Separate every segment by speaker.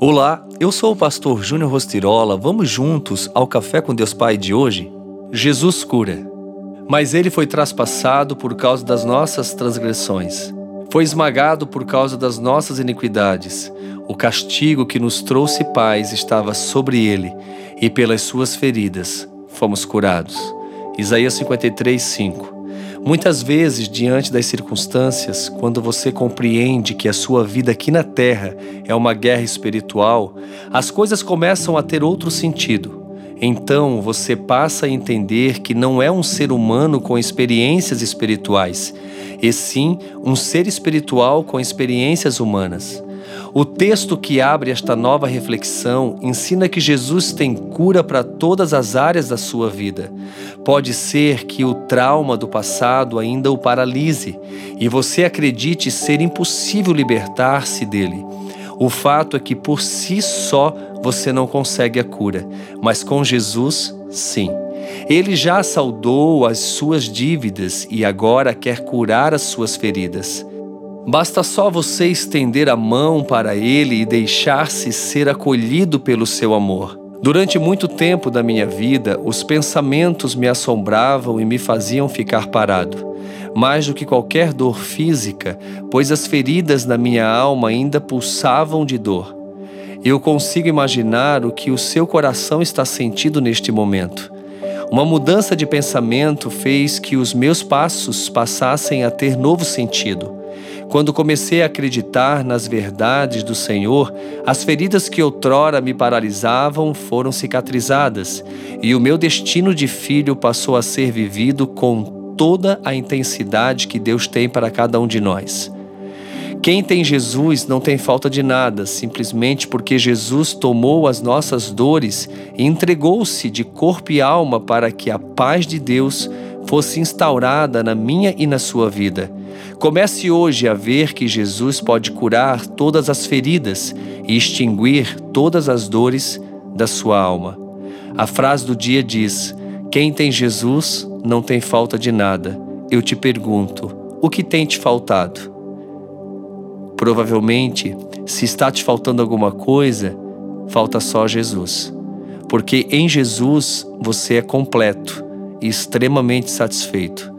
Speaker 1: Olá, eu sou o pastor Júnior Rostirola. Vamos juntos ao Café com Deus Pai de hoje? Jesus cura. Mas ele foi traspassado por causa das nossas transgressões. Foi esmagado por causa das nossas iniquidades. O castigo que nos trouxe paz estava sobre ele, e pelas suas feridas fomos curados. Isaías 53, 5. Muitas vezes, diante das circunstâncias, quando você compreende que a sua vida aqui na Terra é uma guerra espiritual, as coisas começam a ter outro sentido. Então você passa a entender que não é um ser humano com experiências espirituais, e sim um ser espiritual com experiências humanas. O texto que abre esta nova reflexão ensina que Jesus tem cura para todas as áreas da sua vida. Pode ser que o trauma do passado ainda o paralise e você acredite ser impossível libertar-se dele. O fato é que por si só você não consegue a cura, mas com Jesus, sim. Ele já saldou as suas dívidas e agora quer curar as suas feridas. Basta só você estender a mão para ele e deixar-se ser acolhido pelo seu amor. Durante muito tempo da minha vida, os pensamentos me assombravam e me faziam ficar parado, mais do que qualquer dor física, pois as feridas na minha alma ainda pulsavam de dor. Eu consigo imaginar o que o seu coração está sentindo neste momento. Uma mudança de pensamento fez que os meus passos passassem a ter novo sentido. Quando comecei a acreditar nas verdades do Senhor, as feridas que outrora me paralisavam foram cicatrizadas e o meu destino de filho passou a ser vivido com toda a intensidade que Deus tem para cada um de nós. Quem tem Jesus não tem falta de nada, simplesmente porque Jesus tomou as nossas dores e entregou-se de corpo e alma para que a paz de Deus fosse instaurada na minha e na sua vida. Comece hoje a ver que Jesus pode curar todas as feridas e extinguir todas as dores da sua alma. A frase do dia diz: Quem tem Jesus não tem falta de nada. Eu te pergunto: o que tem te faltado? Provavelmente, se está te faltando alguma coisa, falta só Jesus. Porque em Jesus você é completo e extremamente satisfeito.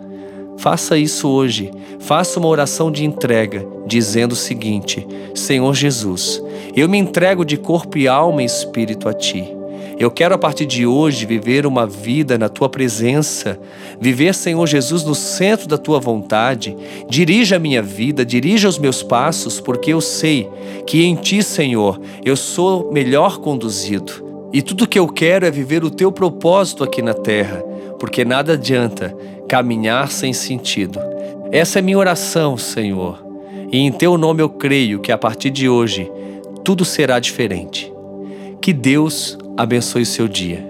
Speaker 1: Faça isso hoje. Faça uma oração de entrega, dizendo o seguinte: Senhor Jesus, eu me entrego de corpo e alma e espírito a Ti. Eu quero a partir de hoje viver uma vida na tua presença, viver, Senhor Jesus, no centro da tua vontade. Dirija a minha vida, dirija os meus passos, porque eu sei que em ti, Senhor, eu sou melhor conduzido. E tudo que eu quero é viver o teu propósito aqui na terra porque nada adianta caminhar sem sentido. Essa é minha oração, Senhor, e em teu nome eu creio que a partir de hoje tudo será diferente. Que Deus abençoe seu dia.